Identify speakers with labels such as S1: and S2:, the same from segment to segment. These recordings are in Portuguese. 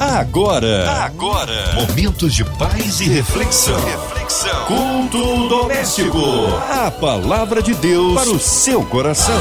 S1: Agora, agora, momentos de paz e reflexão. Reflexão. Culto doméstico. A palavra de Deus para o seu coração.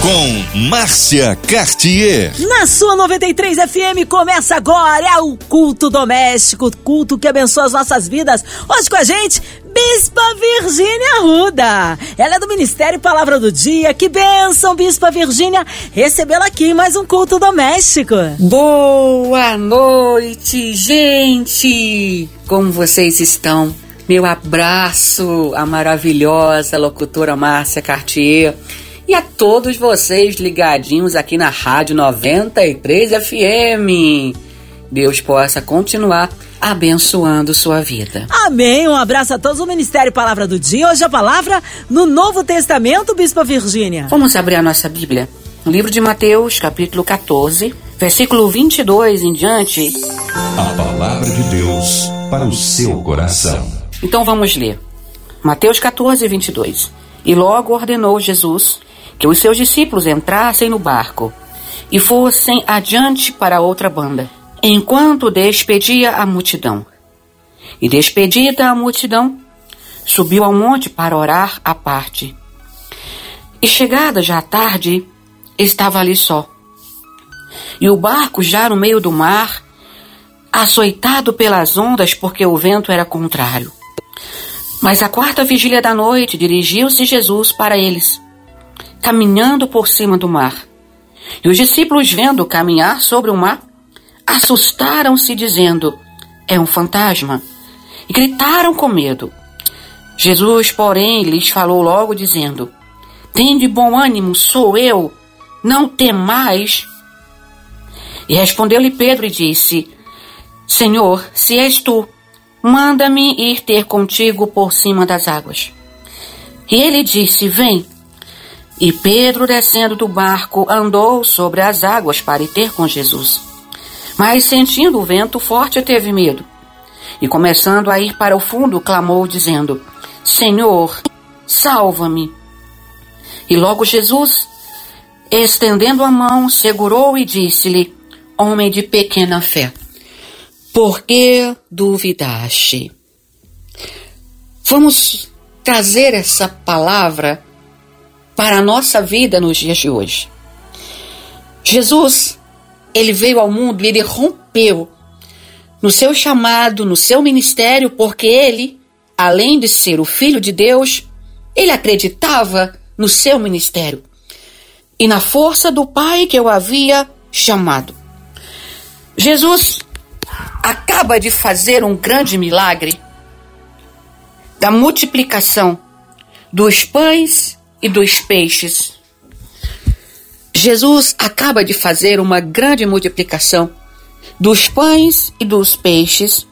S1: Com Márcia Cartier.
S2: Na sua 93 FM começa agora é o culto doméstico, culto que abençoa as nossas vidas. Hoje com a gente, Bispa Virgínia Ruda. Ela é do Ministério Palavra do Dia. Que bênção, Bispa Virgínia, recebê-la aqui em mais um culto doméstico.
S3: Boa noite, gente! Como vocês estão? Meu abraço à maravilhosa locutora Márcia Cartier e a todos vocês ligadinhos aqui na Rádio 93 FM. Deus possa continuar abençoando sua vida.
S2: Amém. Um abraço a todos o Ministério Palavra do Dia. Hoje a palavra no Novo Testamento, Bispa Virgínia.
S3: Vamos abrir a nossa Bíblia. No livro de Mateus, capítulo 14, versículo 22 em diante.
S1: A palavra de Deus para o seu coração.
S3: Então vamos ler. Mateus 14, 22. E logo ordenou Jesus que os seus discípulos entrassem no barco e fossem adiante para outra banda enquanto despedia a multidão. E despedida a multidão, subiu ao monte para orar à parte. E chegada já a tarde, estava ali só. E o barco já no meio do mar, açoitado pelas ondas porque o vento era contrário. Mas à quarta vigília da noite dirigiu-se Jesus para eles, caminhando por cima do mar. E os discípulos, vendo caminhar sobre o mar, assustaram-se, dizendo: É um fantasma. E gritaram com medo. Jesus, porém, lhes falou logo, dizendo: Tende bom ânimo, sou eu, não temais. E respondeu-lhe Pedro e disse: Senhor, se és tu, manda-me ir ter contigo por cima das águas. E ele disse: Vem. E Pedro, descendo do barco, andou sobre as águas para ir ter com Jesus. Mas sentindo o vento forte, teve medo. E começando a ir para o fundo, clamou, dizendo: Senhor, salva-me. E logo Jesus, estendendo a mão, segurou e disse-lhe: Homem de pequena fé, por que duvidaste? Vamos trazer essa palavra para a nossa vida nos dias de hoje. Jesus ele veio ao mundo e ele rompeu no seu chamado, no seu ministério, porque ele, além de ser o filho de Deus, ele acreditava no seu ministério e na força do Pai que o havia chamado. Jesus acaba de fazer um grande milagre da multiplicação dos pães e dos peixes. Jesus acaba de fazer uma grande multiplicação dos pães e dos peixes,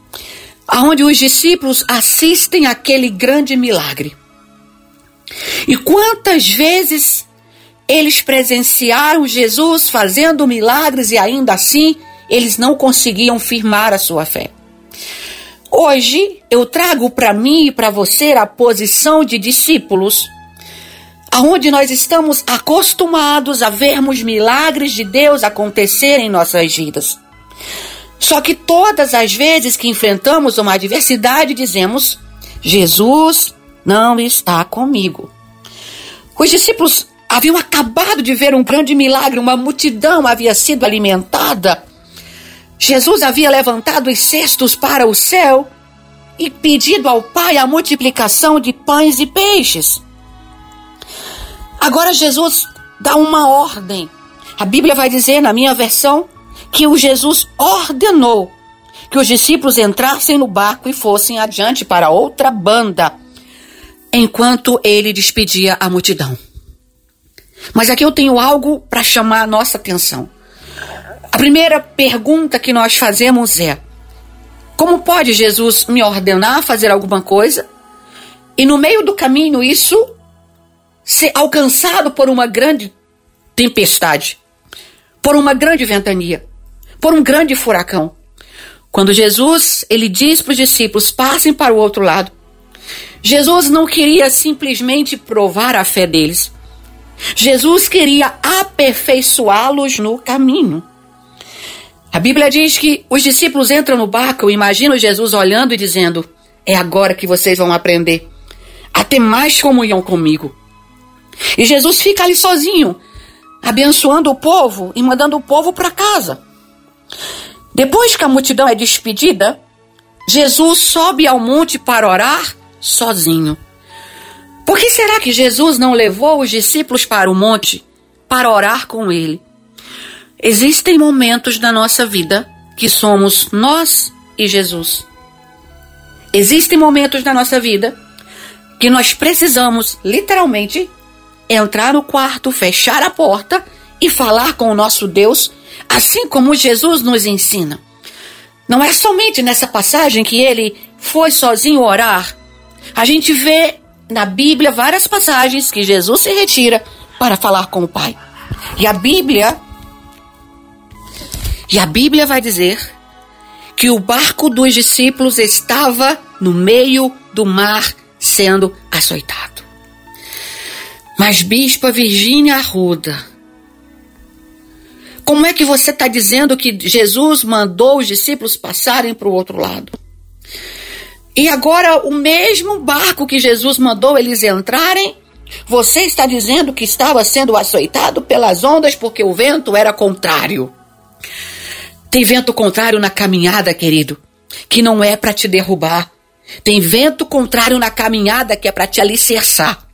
S3: aonde os discípulos assistem aquele grande milagre. E quantas vezes eles presenciaram Jesus fazendo milagres e ainda assim eles não conseguiam firmar a sua fé. Hoje eu trago para mim e para você a posição de discípulos aonde nós estamos acostumados a vermos milagres de Deus acontecer em nossas vidas. Só que todas as vezes que enfrentamos uma adversidade, dizemos: Jesus não está comigo. Os discípulos haviam acabado de ver um grande milagre, uma multidão havia sido alimentada. Jesus havia levantado os cestos para o céu e pedido ao Pai a multiplicação de pães e peixes. Agora Jesus dá uma ordem. A Bíblia vai dizer, na minha versão, que o Jesus ordenou que os discípulos entrassem no barco e fossem adiante para outra banda, enquanto ele despedia a multidão. Mas aqui eu tenho algo para chamar a nossa atenção. A primeira pergunta que nós fazemos é: como pode Jesus me ordenar fazer alguma coisa e no meio do caminho isso ser alcançado por uma grande tempestade, por uma grande ventania, por um grande furacão. Quando Jesus, ele diz para os discípulos: "Passem para o outro lado". Jesus não queria simplesmente provar a fé deles. Jesus queria aperfeiçoá-los no caminho. A Bíblia diz que os discípulos entram no barco, eu imagino Jesus olhando e dizendo: É agora que vocês vão aprender a ter mais comunhão comigo. E Jesus fica ali sozinho, abençoando o povo e mandando o povo para casa. Depois que a multidão é despedida, Jesus sobe ao monte para orar sozinho. Por que será que Jesus não levou os discípulos para o monte para orar com ele? Existem momentos na nossa vida que somos nós e Jesus. Existem momentos na nossa vida que nós precisamos, literalmente, entrar no quarto, fechar a porta e falar com o nosso Deus, assim como Jesus nos ensina. Não é somente nessa passagem que ele foi sozinho orar. A gente vê na Bíblia várias passagens que Jesus se retira para falar com o Pai. E a Bíblia e a Bíblia vai dizer que o barco dos discípulos estava no meio do mar sendo açoitado. Mas, Bispa Virgínia Arruda, como é que você está dizendo que Jesus mandou os discípulos passarem para o outro lado? E agora, o mesmo barco que Jesus mandou eles entrarem, você está dizendo que estava sendo açoitado pelas ondas porque o vento era contrário. Tem vento contrário na caminhada, querido, que não é para te derrubar. Tem vento contrário na caminhada que é para te alicerçar.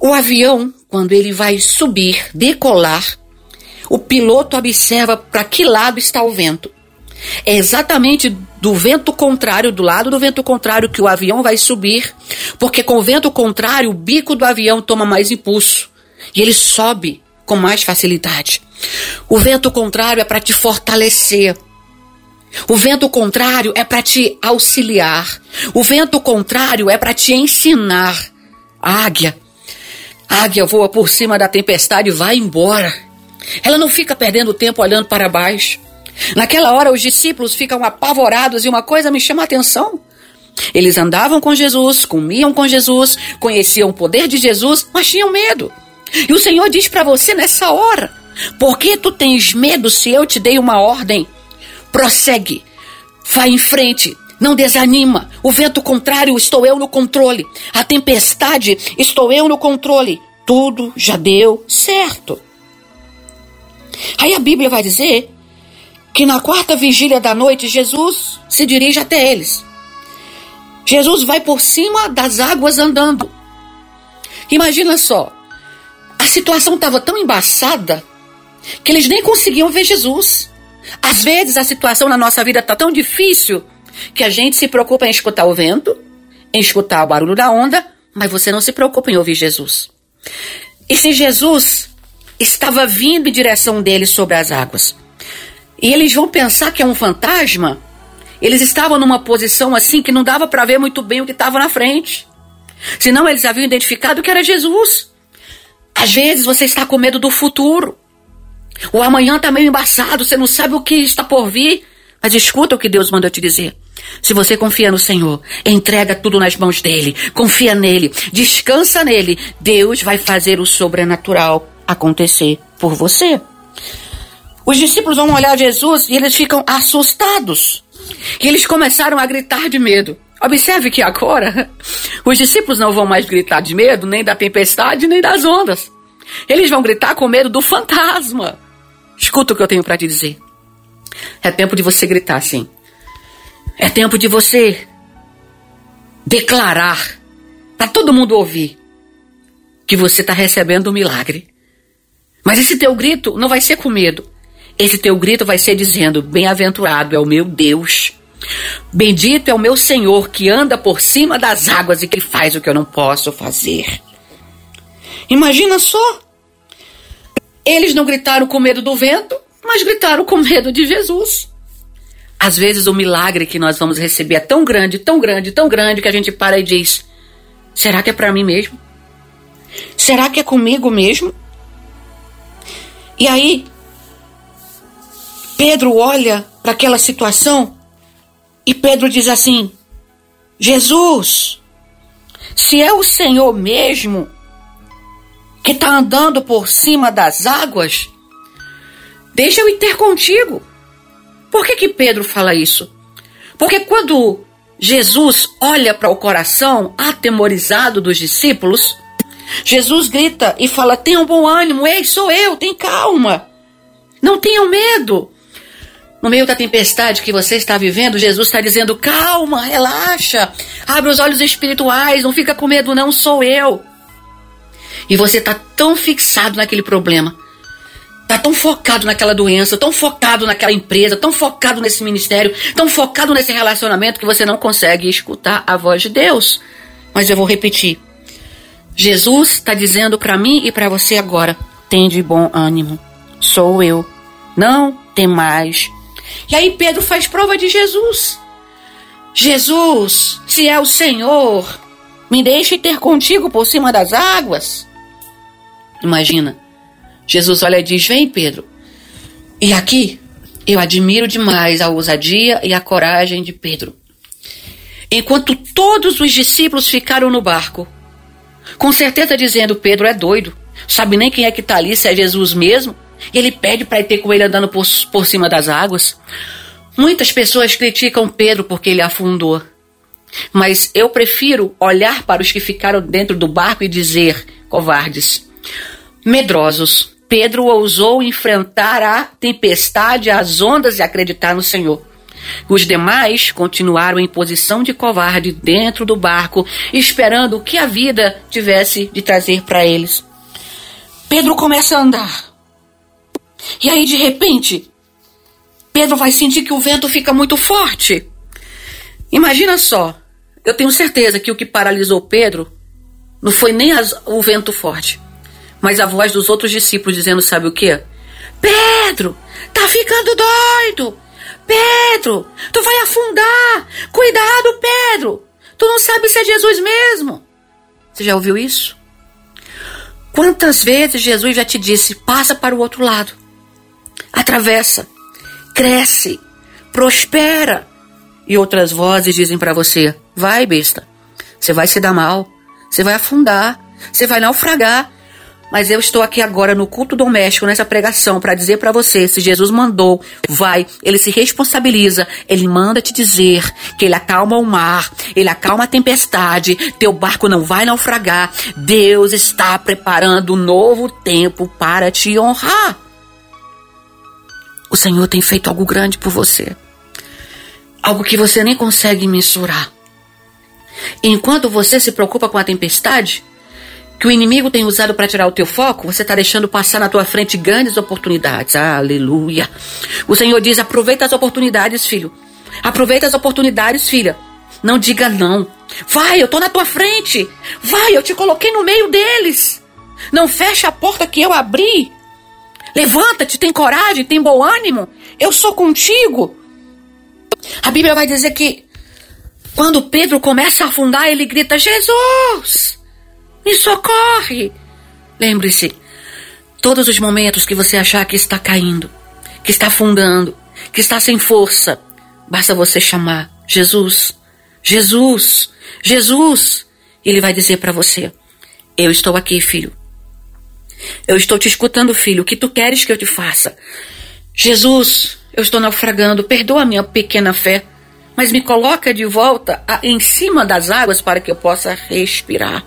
S3: O avião, quando ele vai subir, decolar, o piloto observa para que lado está o vento. É exatamente do vento contrário, do lado do vento contrário, que o avião vai subir, porque com o vento contrário, o bico do avião toma mais impulso e ele sobe com mais facilidade. O vento contrário é para te fortalecer. O vento contrário é para te auxiliar. O vento contrário é para te ensinar. Águia. A águia voa por cima da tempestade e vai embora. Ela não fica perdendo tempo olhando para baixo. Naquela hora, os discípulos ficam apavorados e uma coisa me chama a atenção. Eles andavam com Jesus, comiam com Jesus, conheciam o poder de Jesus, mas tinham medo. E o Senhor diz para você nessa hora: por que tu tens medo se eu te dei uma ordem? Prossegue, vai em frente, não desanima. O vento contrário estou eu no controle. A tempestade estou eu no controle. Tudo já deu certo. Aí a Bíblia vai dizer que na quarta vigília da noite Jesus se dirige até eles. Jesus vai por cima das águas andando. Imagina só, a situação estava tão embaçada que eles nem conseguiam ver Jesus. Às vezes a situação na nossa vida está tão difícil que a gente se preocupa em escutar o vento, em escutar o barulho da onda, mas você não se preocupa em ouvir Jesus. E se Jesus estava vindo em direção deles sobre as águas, e eles vão pensar que é um fantasma, eles estavam numa posição assim que não dava para ver muito bem o que estava na frente. Senão eles haviam identificado que era Jesus. Às vezes você está com medo do futuro. O amanhã está meio embaçado, você não sabe o que está por vir. Mas escuta o que Deus manda te dizer. Se você confia no Senhor, entrega tudo nas mãos dele, confia nele, descansa nele, Deus vai fazer o sobrenatural acontecer por você. Os discípulos vão olhar Jesus e eles ficam assustados. E eles começaram a gritar de medo. Observe que agora os discípulos não vão mais gritar de medo nem da tempestade nem das ondas. Eles vão gritar com medo do fantasma. Escuta o que eu tenho para te dizer. É tempo de você gritar sim. É tempo de você declarar para todo mundo ouvir que você está recebendo um milagre. Mas esse teu grito não vai ser com medo. Esse teu grito vai ser dizendo: Bem-aventurado é o meu Deus Bendito é o meu Senhor que anda por cima das águas e que faz o que eu não posso fazer. Imagina só. Eles não gritaram com medo do vento, mas gritaram com medo de Jesus. Às vezes o milagre que nós vamos receber é tão grande, tão grande, tão grande que a gente para e diz: será que é para mim mesmo? Será que é comigo mesmo? E aí, Pedro olha para aquela situação e Pedro diz assim: Jesus, se é o Senhor mesmo que está andando por cima das águas, deixa eu ir ter contigo. Por que, que Pedro fala isso? Porque quando Jesus olha para o coração atemorizado dos discípulos, Jesus grita e fala: Tenham bom ânimo, ei, sou eu, tem calma. Não tenham medo. No meio da tempestade que você está vivendo, Jesus está dizendo: calma, relaxa, abre os olhos espirituais, não fica com medo, não, sou eu. E você está tão fixado naquele problema, está tão focado naquela doença, tão focado naquela empresa, tão focado nesse ministério, tão focado nesse relacionamento que você não consegue escutar a voz de Deus. Mas eu vou repetir: Jesus está dizendo para mim e para você agora: tem de bom ânimo, sou eu, não tem mais e aí Pedro faz prova de Jesus. Jesus, se é o Senhor, me deixe ter contigo por cima das águas. Imagina, Jesus olha e diz: Vem, Pedro. E aqui eu admiro demais a ousadia e a coragem de Pedro. Enquanto todos os discípulos ficaram no barco, com certeza dizendo: Pedro é doido, sabe nem quem é que está ali, se é Jesus mesmo. E ele pede para ir ter com ele andando por, por cima das águas. Muitas pessoas criticam Pedro porque ele afundou. Mas eu prefiro olhar para os que ficaram dentro do barco e dizer: covardes, medrosos. Pedro ousou enfrentar a tempestade, as ondas e acreditar no Senhor. Os demais continuaram em posição de covarde dentro do barco, esperando o que a vida tivesse de trazer para eles. Pedro começa a andar. E aí, de repente, Pedro vai sentir que o vento fica muito forte. Imagina só, eu tenho certeza que o que paralisou Pedro não foi nem as, o vento forte, mas a voz dos outros discípulos dizendo: Sabe o que? Pedro, tá ficando doido! Pedro, tu vai afundar! Cuidado, Pedro! Tu não sabe se é Jesus mesmo! Você já ouviu isso? Quantas vezes Jesus já te disse: passa para o outro lado? atravessa, cresce, prospera. E outras vozes dizem para você: vai, besta, você vai se dar mal, você vai afundar, você vai naufragar. Mas eu estou aqui agora no culto doméstico, nessa pregação, para dizer para você: se Jesus mandou, vai, ele se responsabiliza, ele manda te dizer que ele acalma o mar, ele acalma a tempestade, teu barco não vai naufragar. Deus está preparando um novo tempo para te honrar. O Senhor tem feito algo grande por você. Algo que você nem consegue mensurar. enquanto você se preocupa com a tempestade, que o inimigo tem usado para tirar o teu foco, você está deixando passar na tua frente grandes oportunidades. Aleluia. O Senhor diz: aproveita as oportunidades, filho. Aproveita as oportunidades, filha. Não diga não. Vai, eu estou na tua frente. Vai, eu te coloquei no meio deles. Não feche a porta que eu abri. Levanta-te, tem coragem, tem bom ânimo. Eu sou contigo. A Bíblia vai dizer que quando Pedro começa a afundar, ele grita: Jesus, me socorre. Lembre-se, todos os momentos que você achar que está caindo, que está afundando, que está sem força, basta você chamar Jesus, Jesus, Jesus. Ele vai dizer para você: Eu estou aqui, filho. Eu estou te escutando, filho. O que tu queres que eu te faça? Jesus, eu estou naufragando. Perdoa a minha pequena fé. Mas me coloca de volta a, em cima das águas para que eu possa respirar.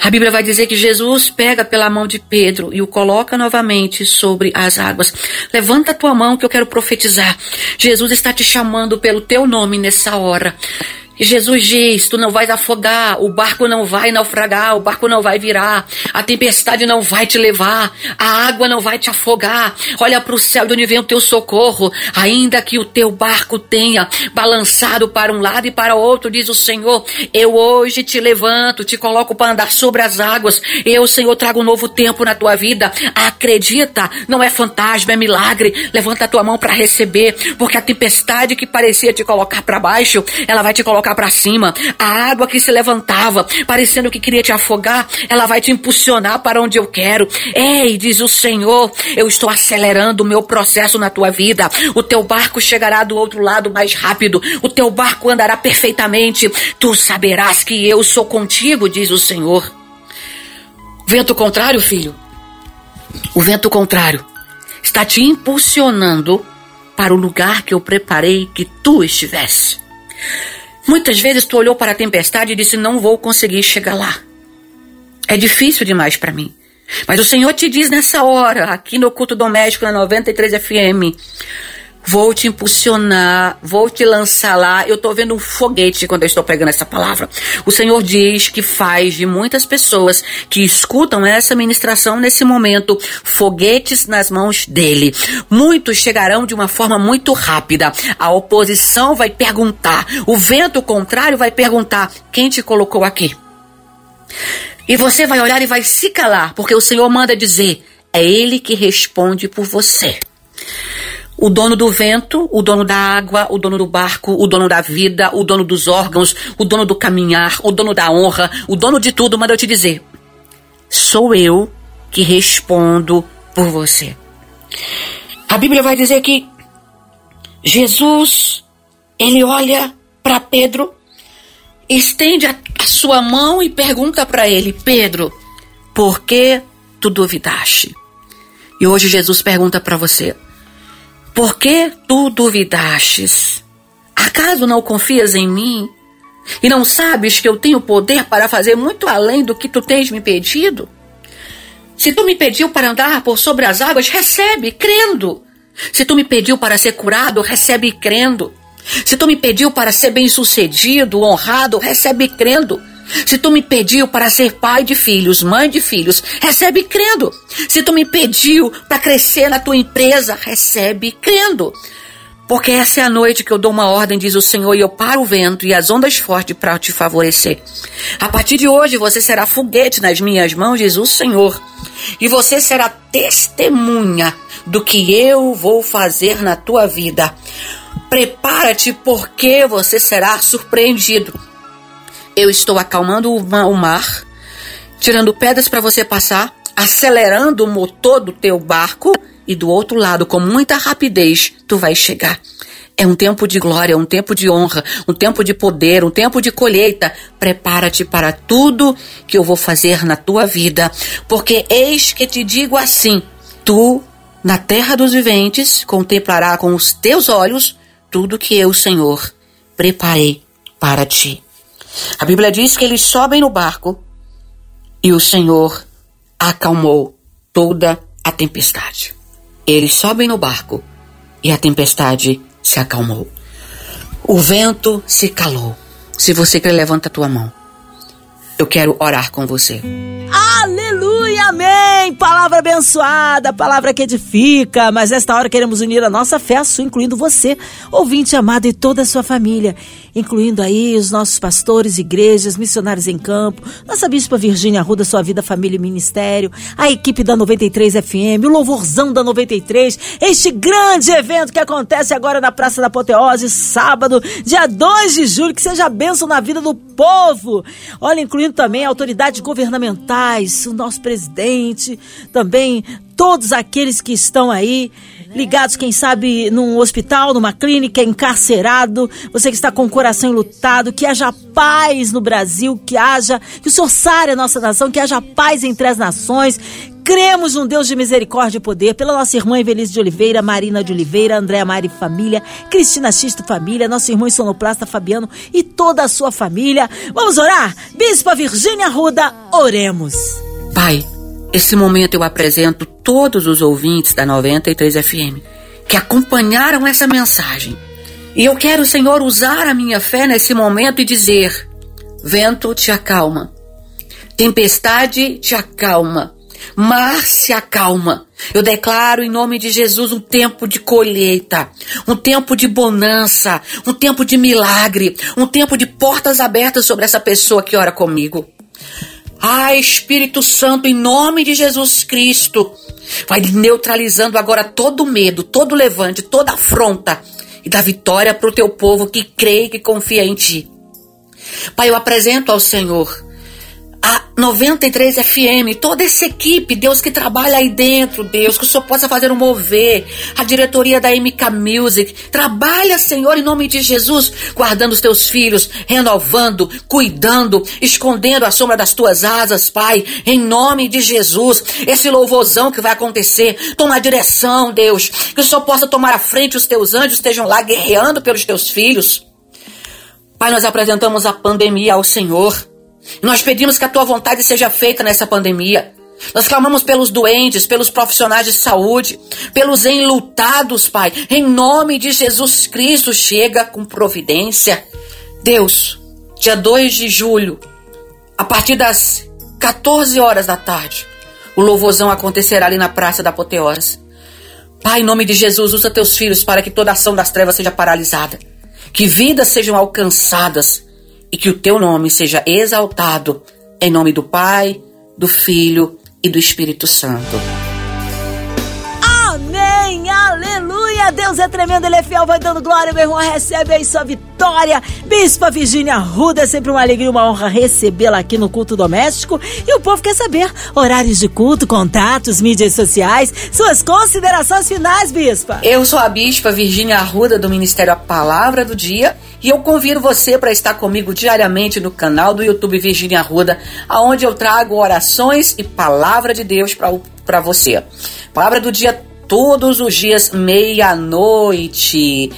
S3: A Bíblia vai dizer que Jesus pega pela mão de Pedro e o coloca novamente sobre as águas. Levanta a tua mão que eu quero profetizar. Jesus está te chamando pelo teu nome nessa hora. E Jesus diz: Tu não vais afogar, o barco não vai naufragar, o barco não vai virar, a tempestade não vai te levar, a água não vai te afogar. Olha para o céu de onde vem o teu socorro, ainda que o teu barco tenha balançado para um lado e para outro, diz o Senhor: Eu hoje te levanto, te coloco para andar sobre as águas. Eu, Senhor, trago um novo tempo na tua vida. Acredita, não é fantasma, é milagre. Levanta a tua mão para receber, porque a tempestade que parecia te colocar para baixo, ela vai te colocar colocar para cima. A água que se levantava, parecendo que queria te afogar, ela vai te impulsionar para onde eu quero. Ei, diz o Senhor, eu estou acelerando o meu processo na tua vida. O teu barco chegará do outro lado mais rápido. O teu barco andará perfeitamente. Tu saberás que eu sou contigo, diz o Senhor. Vento contrário, filho. O vento contrário está te impulsionando para o lugar que eu preparei que tu estivesse. Muitas vezes tu olhou para a tempestade e disse: Não vou conseguir chegar lá. É difícil demais para mim. Mas o Senhor te diz nessa hora, aqui no culto doméstico na 93 FM, Vou te impulsionar, vou te lançar lá. Eu estou vendo um foguete quando eu estou pregando essa palavra. O Senhor diz que faz de muitas pessoas que escutam essa ministração nesse momento foguetes nas mãos dele. Muitos chegarão de uma forma muito rápida. A oposição vai perguntar, o vento contrário vai perguntar: quem te colocou aqui? E você vai olhar e vai se calar, porque o Senhor manda dizer: é Ele que responde por você. O dono do vento, o dono da água, o dono do barco, o dono da vida, o dono dos órgãos, o dono do caminhar, o dono da honra, o dono de tudo, manda eu te dizer: sou eu que respondo por você. A Bíblia vai dizer que Jesus, ele olha para Pedro, estende a, sua mão e pergunta para ele: Pedro, por que tu duvidaste? E hoje Jesus pergunta para você: por que tu duvidastes? Acaso não confias em mim? E não sabes que eu tenho poder para fazer muito além do que tu tens me pedido? Se tu me pediu para andar por sobre as águas, recebe, crendo. Se tu me pediu para ser curado, recebe crendo. Se tu me pediu para ser bem-sucedido, honrado, recebe crendo. Se tu me pediu para ser pai de filhos, mãe de filhos, recebe crendo. Se tu me pediu para crescer na tua empresa, recebe crendo. Porque essa é a noite que eu dou uma ordem, diz o Senhor, e eu paro o vento e as ondas fortes para te favorecer. A partir de hoje você será foguete nas minhas mãos, diz o Senhor. E você será testemunha do que eu vou fazer na tua vida. Prepara-te porque você será surpreendido. Eu estou acalmando o mar, tirando pedras para você passar, acelerando o motor do teu barco e do outro lado, com muita rapidez, tu vai chegar. É um tempo de glória, um tempo de honra, um tempo de poder, um tempo de colheita. Prepara-te para tudo que eu vou fazer na tua vida, porque eis que te digo assim: tu, na terra dos viventes, contemplará com os teus olhos tudo que eu, Senhor, preparei para ti. A Bíblia diz que eles sobem no barco e o Senhor acalmou toda a tempestade. Eles sobem no barco e a tempestade se acalmou. O vento se calou. Se você quer, levanta a tua mão. Eu quero orar com você.
S2: Amém! Palavra abençoada, palavra que edifica. Mas nesta hora queremos unir a nossa fé a sua, incluindo você, ouvinte amado e toda a sua família incluindo aí os nossos pastores, igrejas, missionários em campo, nossa Bispa Virgínia Arruda, Sua Vida, Família e Ministério, a equipe da 93 FM, o Louvorzão da 93, este grande evento que acontece agora na Praça da Apoteose, sábado, dia 2 de julho, que seja bênção na vida do povo. Olha, incluindo também autoridades governamentais, o nosso presidente, também todos aqueles que estão aí ligados, quem sabe, num hospital, numa clínica, encarcerado, você que está com o coração lutado, que haja paz no Brasil, que haja, que o Senhor sare a nossa nação, que haja paz entre as nações. Cremos num Deus de misericórdia e poder, pela nossa irmã Evelise de Oliveira, Marina de Oliveira, Andréa Mari Família, Cristina Xisto Família, nosso irmão Sonoplasta Fabiano e toda a sua família. Vamos orar? Bispa Virgínia Ruda, oremos.
S3: Pai, esse momento eu apresento todos os ouvintes da 93 FM que acompanharam essa mensagem. E eu quero, Senhor, usar a minha fé nesse momento e dizer: vento te acalma, tempestade te acalma, mar se acalma. Eu declaro em nome de Jesus um tempo de colheita, um tempo de bonança, um tempo de milagre, um tempo de portas abertas sobre essa pessoa que ora comigo. Ah, Espírito Santo, em nome de Jesus Cristo, vai neutralizando agora todo medo, todo levante, toda afronta e dá vitória para o teu povo que crê e que confia em ti. Pai, eu apresento ao Senhor a 93 FM, toda essa equipe, Deus que trabalha aí dentro, Deus, que o Senhor possa fazer um mover, a diretoria da MK Music, trabalha, Senhor, em nome de Jesus, guardando os teus filhos, renovando, cuidando, escondendo a sombra das tuas asas, Pai, em nome de Jesus, esse louvorzão que vai acontecer, toma a direção, Deus, que o Senhor possa tomar à frente, os teus anjos estejam lá guerreando pelos teus filhos. Pai, nós apresentamos a pandemia ao Senhor. Nós pedimos que a tua vontade seja feita nessa pandemia. Nós clamamos pelos doentes, pelos profissionais de saúde, pelos enlutados, Pai. Em nome de Jesus Cristo, chega com providência. Deus, dia 2 de julho, a partir das 14 horas da tarde, o louvorzão acontecerá ali na Praça da Apoteoras. Pai, em nome de Jesus, usa teus filhos para que toda ação das trevas seja paralisada. Que vidas sejam alcançadas e que o teu nome seja exaltado em nome do Pai, do Filho e do Espírito Santo.
S2: Amém! Aleluia! Deus é tremendo, Ele é fiel, vai dando glória, meu irmão, recebe aí sua vitória. Bispa Virgínia Ruda, é sempre uma alegria, uma honra recebê-la aqui no culto doméstico. E o povo quer saber horários de culto, contatos, mídias sociais, suas considerações finais, Bispa.
S3: Eu sou a Bispa Virgínia Arruda do Ministério A Palavra do Dia e eu convido você para estar comigo diariamente no canal do YouTube Virgínia Arruda, aonde eu trago orações e palavra de Deus para você. Palavra do dia todos os dias, meia-noite.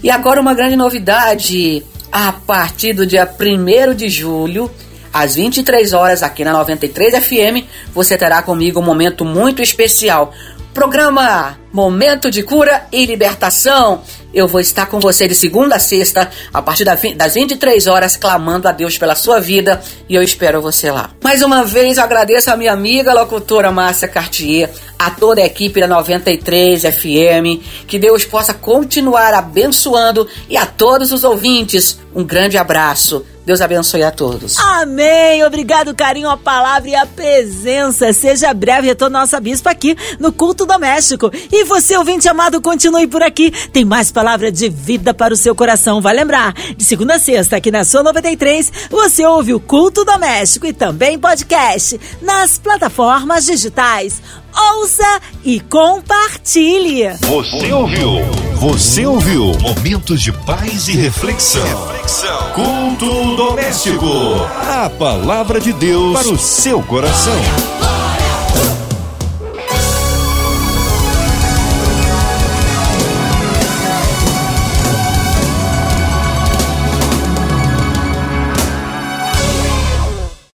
S3: E agora uma grande novidade. A partir do dia 1 de julho, às 23 horas, aqui na 93 FM, você terá comigo um momento muito especial. Programa Momento de Cura e Libertação. Eu vou estar com você de segunda a sexta, a partir das 23 horas, clamando a Deus pela sua vida e eu espero você lá. Mais uma vez, eu agradeço a minha amiga locutora Márcia Cartier, a toda a equipe da 93 FM, que Deus possa continuar abençoando e a todos os ouvintes, um grande abraço. Deus abençoe a todos.
S2: Amém. Obrigado, carinho, a palavra e a presença. Seja breve retorno nossa bispa aqui no culto doméstico. E você, ouvinte amado, continue por aqui. Tem mais palavra de vida para o seu coração. Vai lembrar, de segunda a sexta, aqui na sua 93, você ouve o culto doméstico e também podcast nas plataformas digitais. Ouça e compartilhe.
S1: Você ouviu? Você ouviu? Momentos de paz e reflexão. reflexão. Culto doméstico. A palavra de Deus para o seu coração.